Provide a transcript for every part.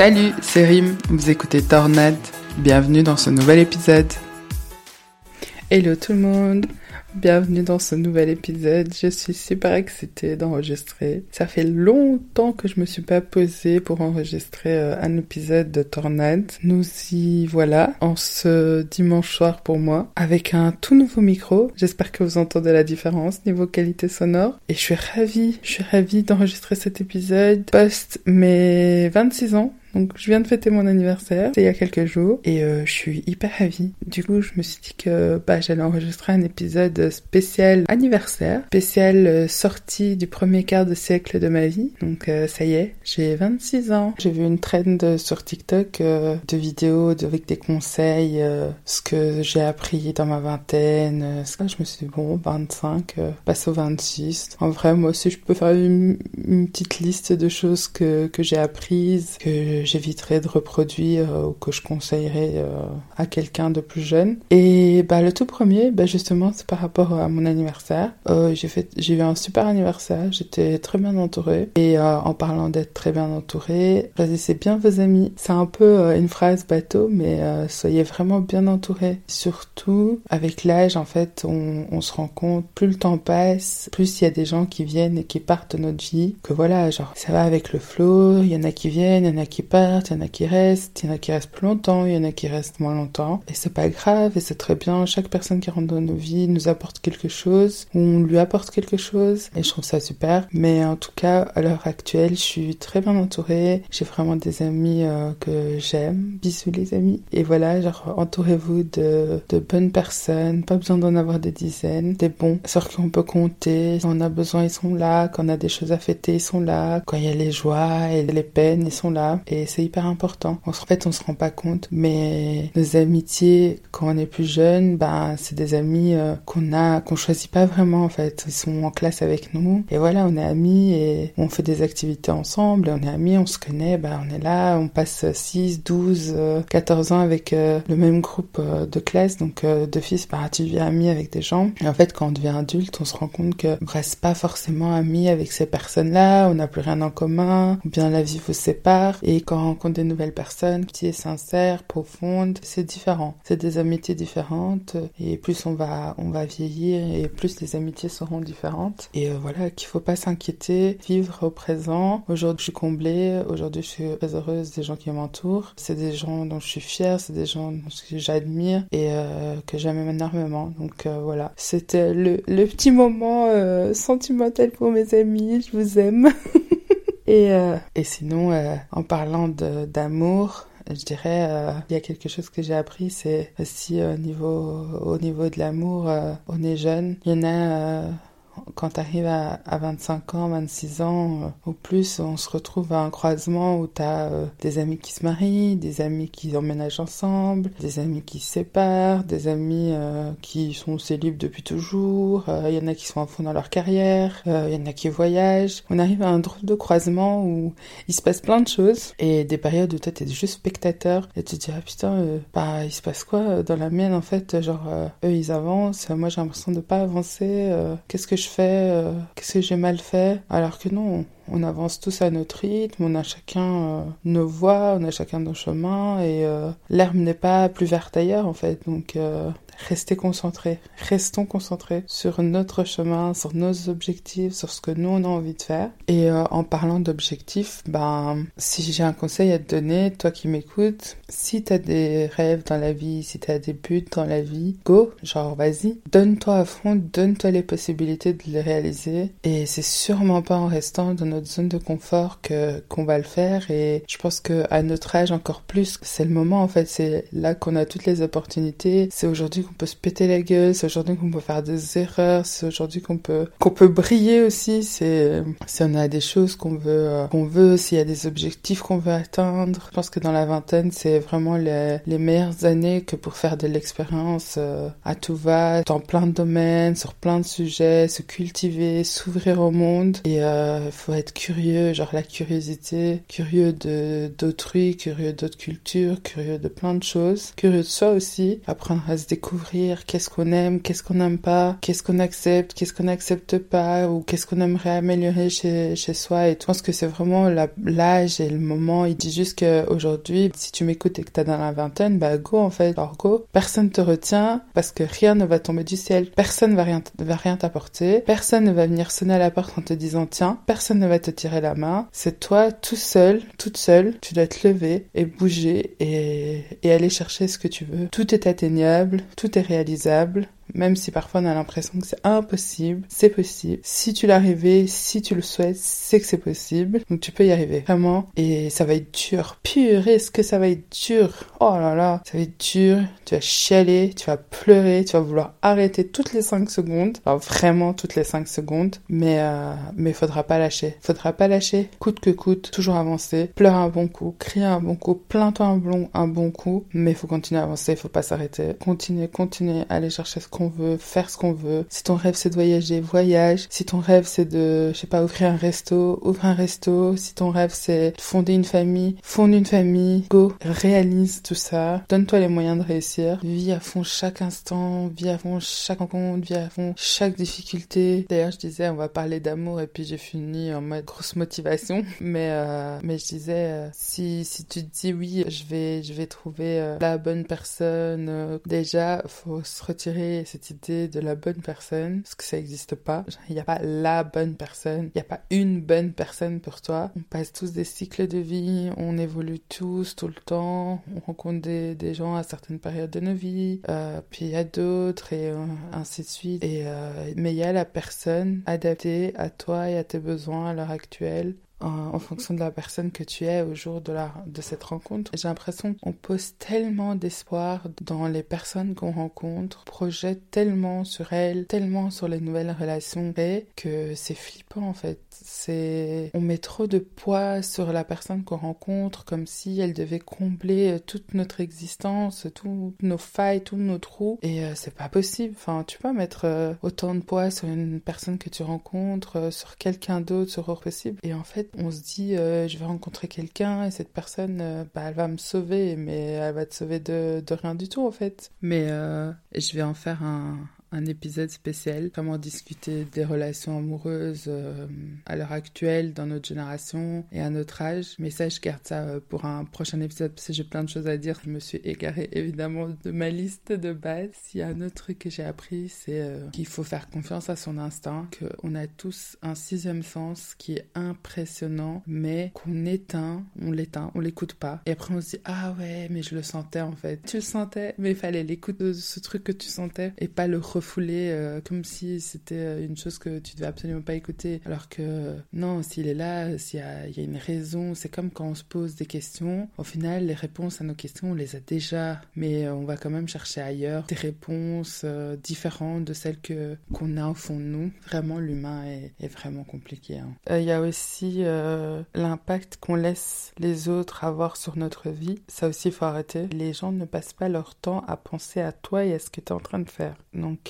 Salut, c'est Rim, vous écoutez Tornade, bienvenue dans ce nouvel épisode. Hello tout le monde, bienvenue dans ce nouvel épisode. Je suis super excitée d'enregistrer. Ça fait longtemps que je me suis pas posée pour enregistrer euh, un épisode de Tornade. Nous y voilà en ce dimanche soir pour moi avec un tout nouveau micro. J'espère que vous entendez la différence niveau qualité sonore et je suis ravie, je suis ravie d'enregistrer cet épisode post mes 26 ans donc je viens de fêter mon anniversaire, c'était il y a quelques jours, et euh, je suis hyper ravie. Du coup, je me suis dit que bah, j'allais enregistrer un épisode spécial anniversaire, spécial euh, sortie du premier quart de siècle de ma vie. Donc euh, ça y est, j'ai 26 ans. J'ai vu une trend sur TikTok de vidéos avec des conseils, ce que j'ai appris dans ma vingtaine. Ça, je me suis dit, bon, 25, passe au 26. En vrai, moi aussi, je peux faire une, une petite liste de choses que, que j'ai apprises, que j'éviterais de reproduire euh, ou que je conseillerais euh, à quelqu'un de plus jeune. Et bah, le tout premier, bah, justement, c'est par rapport à mon anniversaire. Euh, j'ai j'ai eu un super anniversaire, j'étais très bien entourée. Et en parlant d'être très bien entourée, choisissez bien vos amis. C'est un peu une phrase bateau, mais soyez vraiment bien entourés. Surtout, avec l'âge, en fait, on, on se rend compte, plus le temps passe, plus il y a des gens qui viennent et qui partent de notre vie, que voilà, genre, ça va avec le flow, il y en a qui viennent, il y en a qui partent, il y en a qui restent, il y en a qui restent plus longtemps, il y en a qui restent moins longtemps. Et c'est pas grave, et c'est très bien. Chaque personne qui rentre dans nos vies nous apporte quelque chose, on lui apporte quelque chose, et je trouve ça super. Mais en tout cas, à l'heure actuelle, je suis très bien entourée. J'ai vraiment des amis euh, que j'aime. Bisous les amis. Et voilà, genre, entourez-vous de, de bonnes personnes. Pas besoin d'en avoir des dizaines. Des bons sur qui on peut compter. Quand on a besoin, ils sont là. Quand on a des choses à fêter, ils sont là. Quand il y a les joies et les peines, ils sont là. Et c'est hyper important. En fait, on se rend pas compte, mais nos amitiés, quand on est plus jeune, ben, c'est des amis euh, qu'on a, qu'on choisit pas vraiment, en fait. Ils sont en classe avec nous. Et voilà, on est amis et on fait des activités ensemble. Et on est amis, on se connaît, ben, on est là, on passe 6, 12, 14 ans avec euh, le même groupe euh, de classe. Donc, de fils, ben, tu deviens ami avec des gens. Et en fait, quand on devient adulte, on se rend compte que on reste pas forcément ami avec ces personnes-là. On n'a plus rien en commun. Ou bien la vie vous sépare. Et quand on rencontre des nouvelles personnes, qui est sincère, profonde, c'est différent. C'est des amitiés différentes et plus on va on va vieillir et plus les amitiés seront différentes. Et euh, voilà, qu'il faut pas s'inquiéter, vivre au présent. Aujourd'hui, je suis comblée. Aujourd'hui, je suis très heureuse des gens qui m'entourent. C'est des gens dont je suis fière, c'est des gens que j'admire et euh, que j'aime énormément. Donc euh, voilà, c'était le, le petit moment sentimental pour mes amis. Je vous aime. Et, euh, et sinon, euh, en parlant d'amour, je dirais, euh, il y a quelque chose que j'ai appris, c'est aussi au niveau, au niveau de l'amour, on est jeune. Il y en a quand tu arrives à, 25 ans, 26 ans euh, ou plus, on se retrouve à un croisement où tu as euh, des amis qui se marient, des amis qui emménagent ensemble, des amis qui se séparent, des amis euh, qui sont célibes depuis toujours, il y en a qui sont en fond dans leur carrière, il y en a qui voyagent. On arrive à un drôle de croisement où il se passe plein de choses et des périodes où toi t'es juste spectateur et tu te dis ah putain bah il se passe quoi dans la mienne en fait genre eux ils avancent, moi j'ai l'impression de pas avancer, qu'est-ce que je fais, euh, qu'est-ce que j'ai mal fait, alors que non, on avance tous à notre rythme, on a chacun euh, nos voies, on a chacun nos chemins et euh, l'herbe n'est pas plus verte ailleurs en fait. Donc restez concentrés, restons concentrés sur notre chemin, sur nos objectifs, sur ce que nous on a envie de faire. Et en parlant d'objectifs, ben si j'ai un conseil à te donner, toi qui m'écoutes, si t'as des rêves dans la vie, si t'as des buts dans la vie, go, genre vas-y, donne-toi à fond, donne-toi les possibilités de les réaliser. Et c'est sûrement pas en restant dans notre zone de confort que qu'on va le faire. Et je pense que à notre âge encore plus, c'est le moment en fait. C'est là qu'on a toutes les opportunités. C'est aujourd'hui qu'on peut se péter la gueule. C'est aujourd'hui qu'on peut faire des erreurs. C'est aujourd'hui qu'on peut qu'on peut briller aussi. C'est si on a des choses qu'on veut euh, qu'on veut, s'il y a des objectifs qu'on veut atteindre. Je pense que dans la vingtaine, c'est vraiment les, les meilleures années que pour faire de l'expérience euh, à tout va, dans plein de domaines, sur plein de sujets, se cultiver, s'ouvrir au monde. Et il euh, faut être curieux, genre la curiosité, curieux de d'autrui, curieux d'autres cultures, curieux de plein de choses, curieux de soi aussi, apprendre à se découvrir, qu'est-ce qu'on aime, qu'est-ce qu'on n'aime pas, qu'est-ce qu'on accepte, qu'est-ce qu'on n'accepte pas, ou qu'est-ce qu'on aimerait améliorer chez, chez soi. Et je pense que c'est vraiment l'âge et le moment. Il dit juste qu'aujourd'hui, si tu m'écoutes et que t'as dans la vingtaine, bah go en fait, alors go. Personne te retient parce que rien ne va tomber du ciel. Personne va rien, va rien t'apporter. Personne ne va venir sonner à la porte en te disant tiens. Personne ne va te tirer la main. C'est toi tout seul, toute seule. Tu dois te lever et bouger et, et aller chercher ce que tu veux. Tout est atteignable, tout est réalisable. Même si parfois on a l'impression que c'est impossible, c'est possible. Si tu l'arrives, si tu le souhaites, c'est que c'est possible. Donc tu peux y arriver, vraiment. Et ça va être dur. Purée, est-ce que ça va être dur? Oh là là, ça va être dur. Tu vas chialer, tu vas pleurer, tu vas vouloir arrêter toutes les 5 secondes. Alors vraiment toutes les 5 secondes. Mais euh, mais faudra pas lâcher. Faudra pas lâcher. Coûte que coûte, toujours avancer. Pleure un bon coup, crie un bon coup, plains-toi un bon, un bon coup. Mais faut continuer à avancer, faut pas s'arrêter. Continuer, continuer, aller chercher ce qu'on veut, faire ce qu'on veut. Si ton rêve c'est de voyager, voyage. Si ton rêve c'est de, je sais pas, ouvrir un resto, ouvre un resto. Si ton rêve c'est de fonder une famille, fonde une famille. Go, réalise tout ça. Donne-toi les moyens de réussir. Vis à fond chaque instant, vis à fond chaque rencontre, vis à fond chaque difficulté. D'ailleurs, je disais, on va parler d'amour et puis j'ai fini en mode grosse motivation. Mais, euh, mais je disais, euh, si, si tu te dis oui, je vais, je vais trouver euh, la bonne personne, euh, déjà, faut se retirer cette idée de la bonne personne, parce que ça n'existe pas. Il n'y a pas la bonne personne, il n'y a pas une bonne personne pour toi. On passe tous des cycles de vie, on évolue tous tout le temps, on rencontre des, des gens à certaines périodes de nos vies, euh, puis il y a d'autres et euh, ainsi de suite. Et, euh, mais il y a la personne adaptée à toi et à tes besoins à l'heure actuelle en, fonction de la personne que tu es au jour de, la, de cette rencontre. J'ai l'impression qu'on pose tellement d'espoir dans les personnes qu'on rencontre, projette tellement sur elles, tellement sur les nouvelles relations que c'est flippant en fait. C'est on met trop de poids sur la personne qu'on rencontre comme si elle devait combler euh, toute notre existence, toutes nos failles, tous nos trous et euh, c'est pas possible. Enfin, tu peux mettre euh, autant de poids sur une personne que tu rencontres, sur quelqu'un d'autre, sur hors possible et en fait on se dit euh, je vais rencontrer quelqu'un et cette personne euh, bah, elle va me sauver mais elle va te sauver de, de rien du tout en fait. Mais euh, je vais en faire un, un épisode spécial, comment discuter des relations amoureuses euh, à l'heure actuelle, dans notre génération et à notre âge. Mais ça, je garde ça euh, pour un prochain épisode parce que j'ai plein de choses à dire. Je me suis égarée évidemment de ma liste de base. S'il y a un autre truc que j'ai appris, c'est euh, qu'il faut faire confiance à son instinct, qu'on a tous un sixième sens qui est impressionnant, mais qu'on éteint, on l'éteint, on l'écoute pas. Et après on se dit, ah ouais, mais je le sentais en fait. Tu le sentais, mais il fallait l'écouter, ce truc que tu sentais et pas le refoulé euh, comme si c'était euh, une chose que tu devais absolument pas écouter. Alors que non, s'il est là, s'il y a, une raison, c'est comme quand on se pose des questions. Au final, les réponses à nos questions, on les a déjà, mais euh, on va quand même chercher ailleurs des réponses différentes de celles que qu'on a au fond de nous. Vraiment, l'humain est, est, vraiment compliqué. Hein. Il y a aussi l'impact qu'on laisse les autres avoir sur notre vie. Ça aussi, il faut arrêter. Les gens ne passent pas leur temps à penser à toi et à ce que tu es en train de faire. Donc,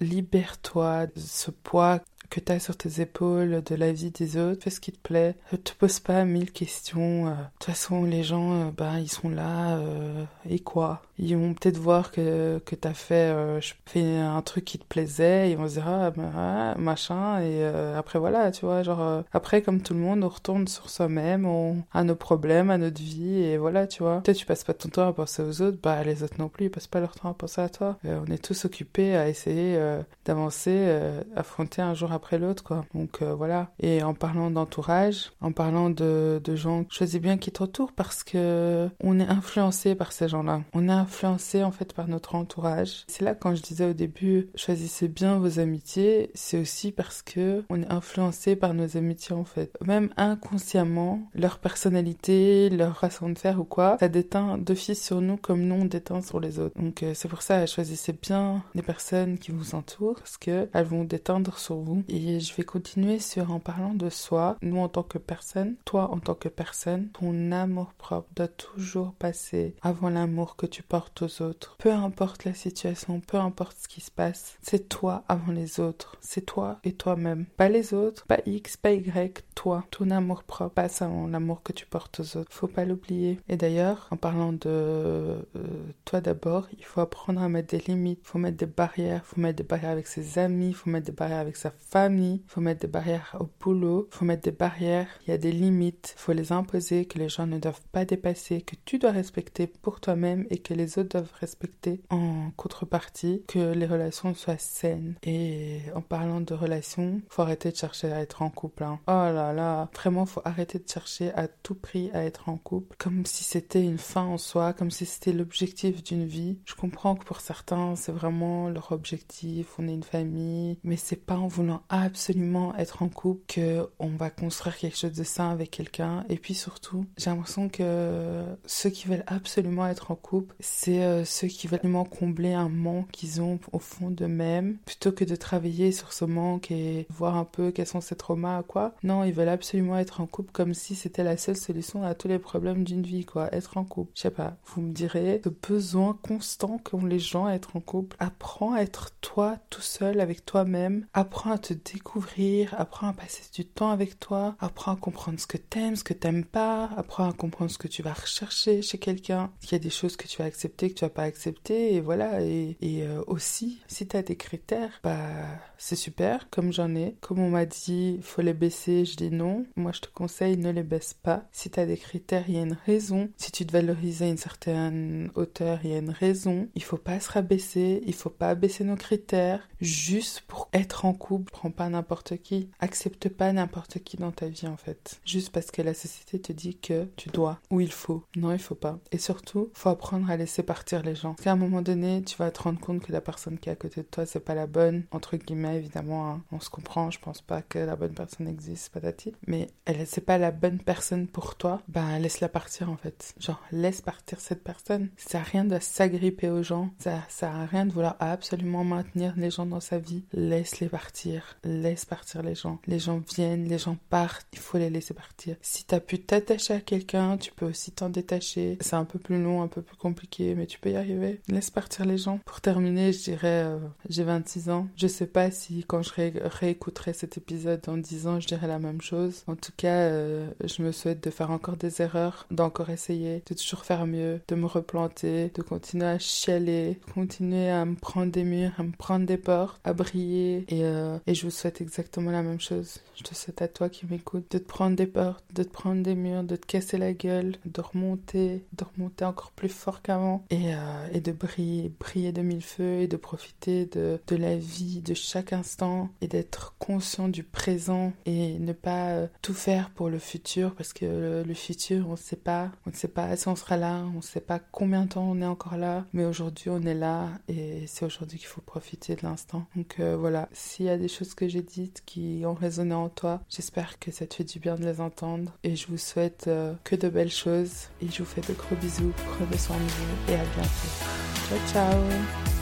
libère-toi de ce poids que tu as sur tes épaules de la vie des autres, fais ce qui te plaît, ne te pose pas mille questions. De toute façon, les gens, bah, ils sont là, euh, et quoi? Ils vont peut-être voir que, que tu as fait, euh, je fais un truc qui te plaisait, ils vont se dire, ah, bah, machin, et euh, après voilà, tu vois, genre, après, comme tout le monde, on retourne sur soi-même, on, à nos problèmes, à notre vie, et voilà, tu vois. Peut-être tu passes pas ton temps à penser aux autres, bah, les autres non plus, ils passent pas leur temps à penser à toi. on est tous occupés à essayer d'avancer, affronter un jour après l'autre, quoi. Donc euh, voilà. Et en parlant d'entourage, en parlant de, de gens, choisis bien qui t'entourent parce que on est influencé par ces gens-là. On est influencé en fait par notre entourage. C'est là quand je disais au début, choisissez bien vos amitiés, c'est aussi parce que on est influencé par nos amitiés en fait. Même inconsciemment, leur personnalité, leur façon de faire ou quoi, ça déteint d'office sur nous comme nous on déteint sur les autres. Donc euh, c'est pour ça, choisissez bien les personnes qui vous entourent parce que elles vont déteindre sur vous et je vais continuer sur en parlant de soi, nous en tant que personne, toi en tant que personne, ton amour propre doit toujours passer avant l'amour que tu portes portes aux autres. Peu importe la situation, peu importe ce qui se passe, c'est toi avant les autres. C'est toi et toi-même. Pas les autres, pas X, pas Y, toi. Ton amour propre, pas ça, l'amour que tu portes aux autres. Faut pas l'oublier. Et d'ailleurs, en parlant de euh, toi d'abord, il faut apprendre à mettre des limites, faut mettre des barrières, faut mettre des barrières avec ses amis, faut mettre des barrières avec sa famille, il faut mettre des barrières au boulot, faut mettre des barrières, il y a des limites, faut les imposer, que les gens ne doivent pas dépasser, que tu dois respecter pour toi-même et que les autres doivent respecter en contrepartie, que les relations soient saines. Et en parlant de relations, faut arrêter de chercher à être en couple. Hein. Oh là là, vraiment, faut arrêter de chercher à tout prix à être en couple, comme si c'était une fin en soi, comme si c'était l'objectif d'une vie. Je comprends que pour certains, c'est vraiment leur objectif, on est une famille, mais c'est pas en voulant absolument être en couple que on va construire quelque chose de sain avec quelqu'un. Et puis surtout, j'ai l'impression que ceux qui veulent absolument être en couple, c'est euh, ceux qui veulent absolument combler un manque qu'ils ont au fond d'eux-mêmes, plutôt que de travailler sur ce manque et voir un peu quels sont ces traumas, quoi. Non, ils veulent absolument être en couple comme si c'était la seule solution à tous les problèmes d'une vie, quoi. Être en couple. Je sais pas, vous me direz, ce besoin constant qu'ont les gens à être en couple. Apprends à être toi tout seul avec toi-même. Apprends à te découvrir. Apprends à passer du temps avec toi. Apprends à comprendre ce que t'aimes, ce que t'aimes pas. Apprends à comprendre ce que tu vas rechercher chez quelqu'un. Il y a des choses que tu vas accepter, que tu vas pas accepter. Et voilà. Et, et euh, aussi, si t'as des critères, bah, c'est super. Comme j'en ai. Comme on m'a dit, faut les baisser. Je dis non. Moi, je te conseille, ne les baisse pas. Si t'as des critères, il y a une raison. Si tu te valorises à une certaine hauteur, il y a une raison. Il faut pas se rabaisser. Il faut pas baisser nos critères. Juste pour être en couple, prends pas n'importe qui. Accepte pas n'importe qui dans ta vie, en fait. Juste parce que la société te dit que tu dois ou il faut. Non, il faut pas. Et surtout, faut apprendre à laisser partir les gens. Parce qu'à un moment donné, tu vas te rendre compte que la personne qui est à côté de toi, c'est pas la bonne. Entre guillemets, évidemment, hein. on se comprend. Je pense pas que la bonne personne existe, patati. Mais elle, c'est pas la bonne personne pour toi. Ben, laisse-la partir, en fait. Genre, laisse partir cette personne. Ça à rien de s'agripper aux gens. Ça sert à rien de vouloir absolument maintenir les gens dans sa vie. Laisse-les partir. Laisse partir les gens. Les gens viennent, les gens partent. Il faut les laisser partir. Si t'as pu t'attacher à quelqu'un, tu peux aussi t'en détacher. C'est un peu plus long, un peu plus compliqué, mais tu peux y arriver. Laisse partir les gens. Pour terminer, je dirais, euh, j'ai 26 ans. Je sais pas si quand je réécouterai cet épisode dans 10 ans, je dirais la même chose. En tout cas, euh, je me souhaite de faire encore des erreurs, d'encore essayer, de toujours faire mieux, de me replanter, de continuer à chialer, continuer à me prendre des murs, à me prendre des portes, à briller. Et, euh, et je vous souhaite exactement la même chose. Je te souhaite à toi qui m'écoutes de te prendre des portes, de te prendre des murs, de te casser la gueule, de remonter, de remonter encore plus fort qu'avant et, euh, et de briller, de mille feux et de profiter de, la vie, de chaque instant et d'être conscient du présent et ne pas euh, tout faire pour le futur parce que le, futur, on ne sait pas, on ne sait pas si on sera là, on ne sait pas combien de temps on est encore là, mais aujourd'hui on est là et c'est aujourd'hui qu'il faut profiter de l'instant. Donc euh, voilà, s'il y a des choses que j'ai dites qui ont résonné en toi, j'espère que ça te fait du bien de les entendre et je vous souhaite que de belles choses et je vous fais de gros bisous, prenez soin de vous et à bientôt. Ciao ciao